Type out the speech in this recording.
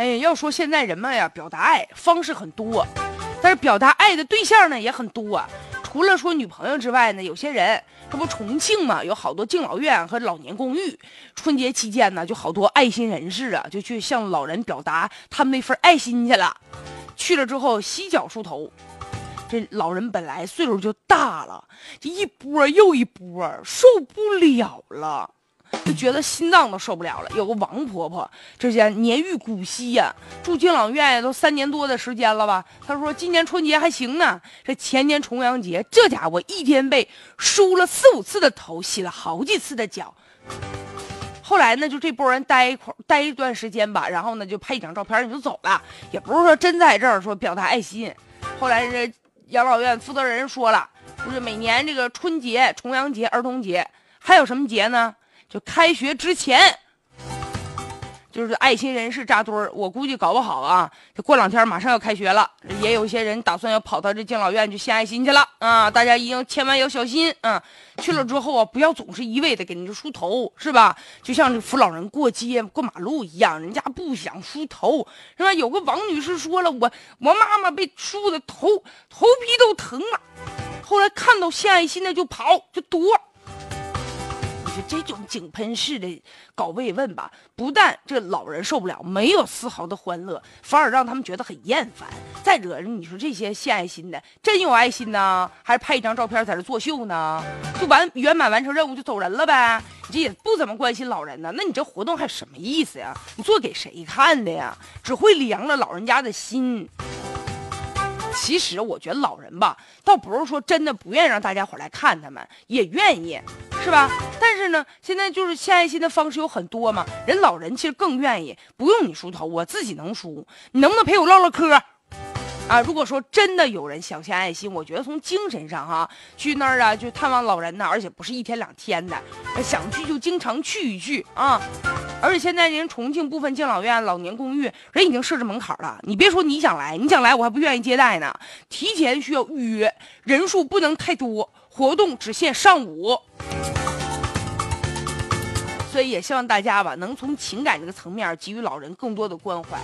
哎，要说现在人们呀，表达爱方式很多，但是表达爱的对象呢也很多。除了说女朋友之外呢，有些人这不重庆嘛，有好多敬老院和老年公寓。春节期间呢，就好多爱心人士啊，就去向老人表达他们那份爱心去了。去了之后洗脚梳头，这老人本来岁数就大了，这一波又一波，受不了了。就觉得心脏都受不了了。有个王婆婆，这些年逾古稀呀，住敬老院呀，都三年多的时间了吧。她说今年春节还行呢，这前年重阳节，这家伙一天被梳了四五次的头，洗了好几次的脚。后来呢，就这波人待一块待一段时间吧，然后呢就拍一张照片你就走了，也不是说真在这儿说表达爱心。后来这养老院负责人说了，就是每年这个春节、重阳节、儿童节，还有什么节呢？就开学之前，就是爱心人士扎堆儿。我估计搞不好啊，这过两天马上要开学了，也有一些人打算要跑到这敬老院去献爱心去了啊！大家一定千万要小心啊！去了之后啊，不要总是一味的给人家梳头，是吧？就像这扶老人过街、过马路一样，人家不想梳头，是吧？有个王女士说了，我我妈妈被梳的头头皮都疼了，后来看到献爱心的就跑就躲。这种井喷式的搞慰问吧，不但这老人受不了，没有丝毫的欢乐，反而让他们觉得很厌烦。再者，你说这些献爱心的，真有爱心呢，还是拍一张照片在这作秀呢？就完圆满完成任务就走人了呗？你这也不怎么关心老人呢？那你这活动还什么意思呀？你做给谁看的呀？只会凉了老人家的心。其实我觉得老人吧，倒不是说真的不愿意让大家伙来看他们，也愿意，是吧？但是呢，现在就是献爱心的方式有很多嘛，人老人其实更愿意，不用你梳头，我自己能梳，你能不能陪我唠唠嗑？啊，如果说真的有人想献爱心，我觉得从精神上哈，去那儿啊，就探望老人呢，而且不是一天两天的，想去就经常去一去啊。而且现在人重庆部分敬老院、老年公寓人已经设置门槛了，你别说你想来，你想来我还不愿意接待呢，提前需要预约，人数不能太多，活动只限上午。所以也希望大家吧，能从情感这个层面给予老人更多的关怀。